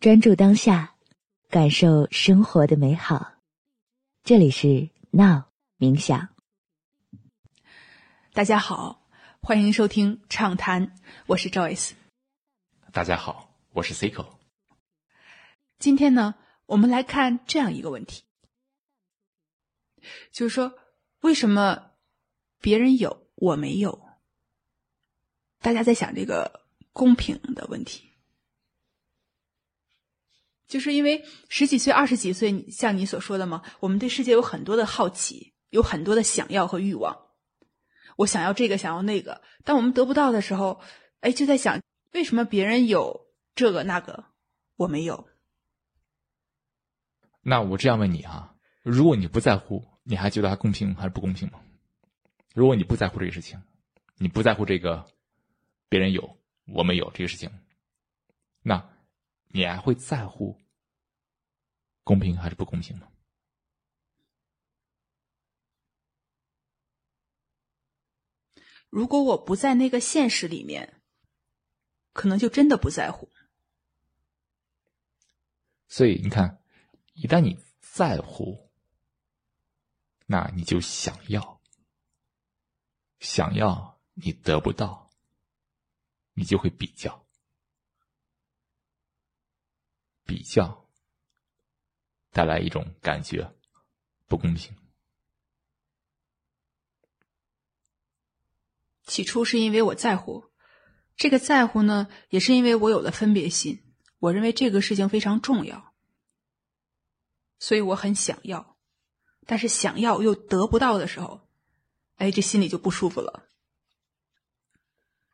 专注当下，感受生活的美好。这里是 Now 冥想。大家好，欢迎收听畅谈，我是 Joyce。大家好，我是 Cico。今天呢，我们来看这样一个问题，就是说，为什么别人有我没有？大家在想这个公平的问题，就是因为十几岁、二十几岁，像你所说的嘛，我们对世界有很多的好奇，有很多的想要和欲望。我想要这个，想要那个。当我们得不到的时候，哎，就在想，为什么别人有这个那个，我没有？那我这样问你啊，如果你不在乎，你还觉得它公平还是不公平吗？如果你不在乎这个事情，你不在乎这个。别人有，我没有这个事情，那你还会在乎公平还是不公平吗？如果我不在那个现实里面，可能就真的不在乎。所以你看，一旦你在乎，那你就想要，想要你得不到。你就会比较，比较带来一种感觉不公平。起初是因为我在乎，这个在乎呢，也是因为我有了分别心。我认为这个事情非常重要，所以我很想要，但是想要又得不到的时候，哎，这心里就不舒服了。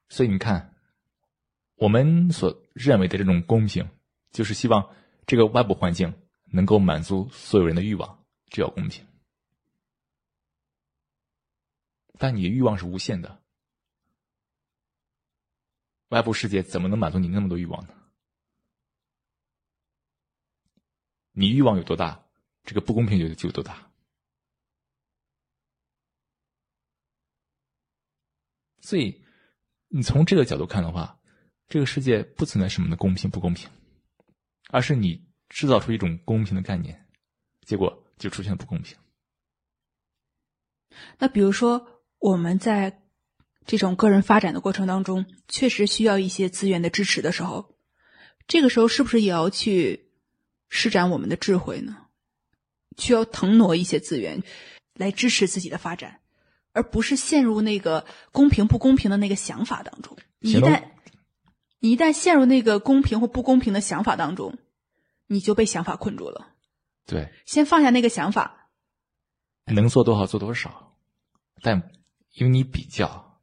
所以你看。我们所认为的这种公平，就是希望这个外部环境能够满足所有人的欲望，这叫公平。但你的欲望是无限的，外部世界怎么能满足你那么多欲望呢？你欲望有多大，这个不公平就就有多大。所以，你从这个角度看的话。这个世界不存在什么的公平不公平，而是你制造出一种公平的概念，结果就出现了不公平。那比如说，我们在这种个人发展的过程当中，确实需要一些资源的支持的时候，这个时候是不是也要去施展我们的智慧呢？需要腾挪一些资源来支持自己的发展，而不是陷入那个公平不公平的那个想法当中。一旦你一旦陷入那个公平或不公平的想法当中，你就被想法困住了。对，先放下那个想法，能做多少做多少，但因为你比较，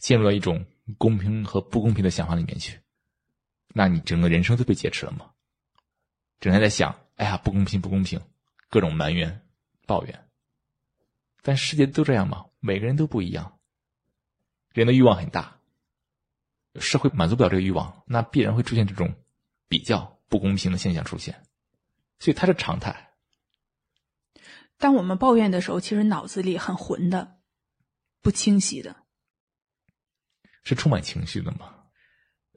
陷入了一种公平和不公平的想法里面去，那你整个人生都被劫持了吗？整天在想，哎呀，不公平，不公平，各种埋怨、抱怨。但世界都这样吗？每个人都不一样，人的欲望很大。社会满足不了这个欲望，那必然会出现这种比较不公平的现象出现，所以它是常态。当我们抱怨的时候，其实脑子里很混的，不清晰的，是充满情绪的吗？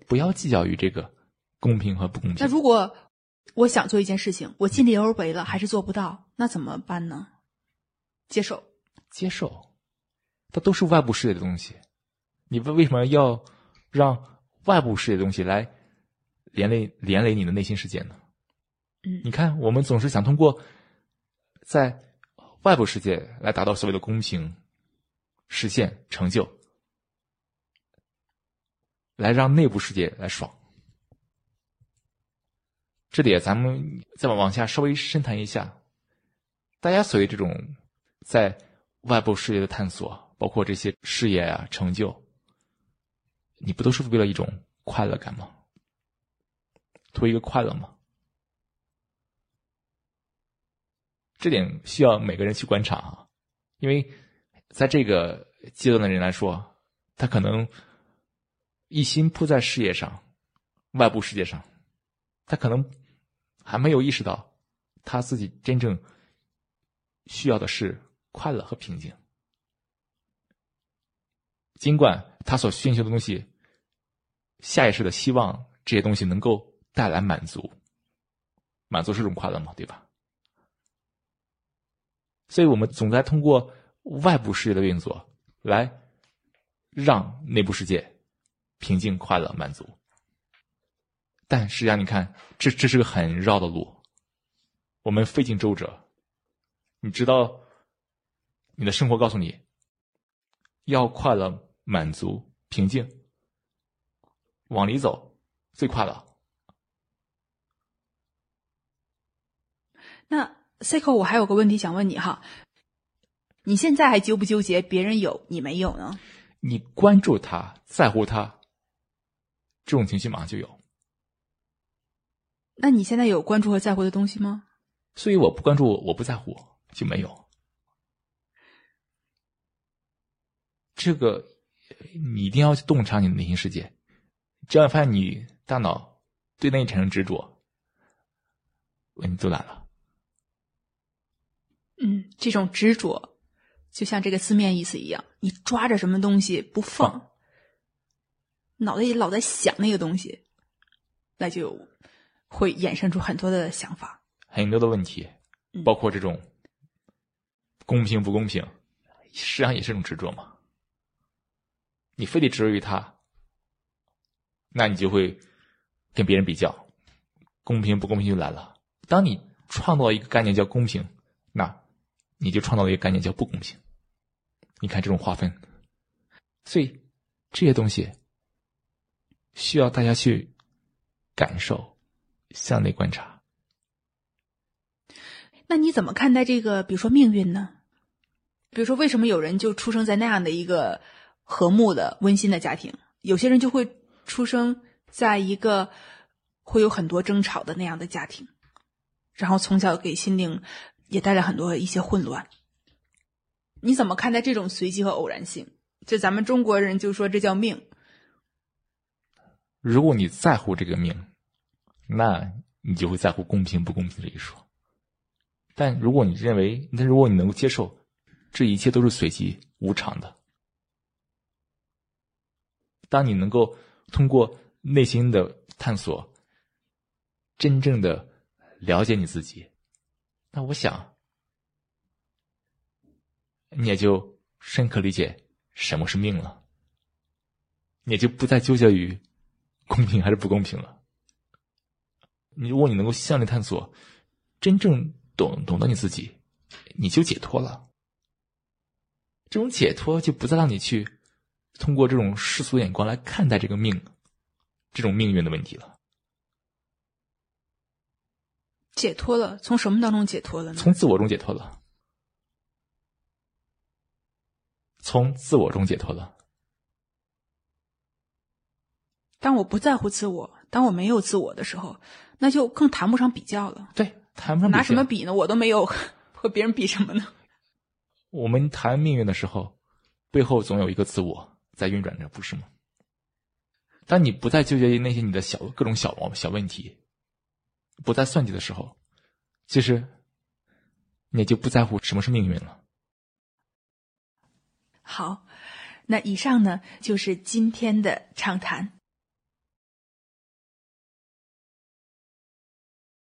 不要计较于这个公平和不公平。那如果我想做一件事情，我尽力而为了，还是做不到，那怎么办呢？接受，接受，它都是外部世界的东西，你为为什么要？让外部世界的东西来连累连累你的内心世界呢？嗯，你看，我们总是想通过在外部世界来达到所谓的公平、实现成就，来让内部世界来爽。这里咱们再往往下稍微深谈一下，大家所谓这种在外部世界的探索，包括这些事业啊、成就。你不都是为了一种快乐感吗？图一个快乐吗？这点需要每个人去观察啊，因为在这个阶段的人来说，他可能一心扑在事业上、外部世界上，他可能还没有意识到他自己真正需要的是快乐和平静。尽管他所寻求的东西，下意识的希望这些东西能够带来满足，满足是种快乐嘛，对吧？所以我们总在通过外部世界的运作来让内部世界平静、快乐、满足。但实际上，你看，这这是个很绕的路，我们费尽周折。你知道，你的生活告诉你，要快乐、满足、平静，往里走最快乐。那 Cico，我还有个问题想问你哈，你现在还纠不纠结别人有你没有呢？你关注他，在乎他，这种情绪马上就有。那你现在有关注和在乎的东西吗？所以我不关注，我不在乎，就没有。这个你一定要去洞察你的内心世界，这样发现你大脑对那产生执着，问题就懒了。嗯，这种执着，就像这个字面意思一样，你抓着什么东西不放，脑袋里老在想那个东西，那就会衍生出很多的想法，很多的问题，包括这种公平不公平，实际上也是一种执着嘛。你非得执着于他，那你就会跟别人比较，公平不公平就来了。当你创造一个概念叫公平，那。你就创造了一个概念叫不公平。你看这种划分，所以这些东西需要大家去感受、向内观察。那你怎么看待这个？比如说命运呢？比如说，为什么有人就出生在那样的一个和睦的、温馨的家庭，有些人就会出生在一个会有很多争吵的那样的家庭，然后从小给心灵。也带来很多一些混乱。你怎么看待这种随机和偶然性？就咱们中国人就说这叫命。如果你在乎这个命，那你就会在乎公平不公平这一说。但如果你认为，那如果你能够接受，这一切都是随机无常的。当你能够通过内心的探索，真正的了解你自己。那我想，你也就深刻理解什么是命了，也就不再纠结于公平还是不公平了。你如果你能够向内探索，真正懂懂得你自己，你就解脱了。这种解脱就不再让你去通过这种世俗眼光来看待这个命，这种命运的问题了。解脱了，从什么当中解脱了呢？从自我中解脱了，从自我中解脱了。当我不在乎自我，当我没有自我的时候，那就更谈不上比较了。对，谈不上拿什么比呢？我都没有，和别人比什么呢？我们谈命运的时候，背后总有一个自我在运转着，不是吗？当你不再纠结于那些你的小各种小毛小问题。不再算计的时候，其实也就不在乎什么是命运了。好，那以上呢就是今天的畅谈。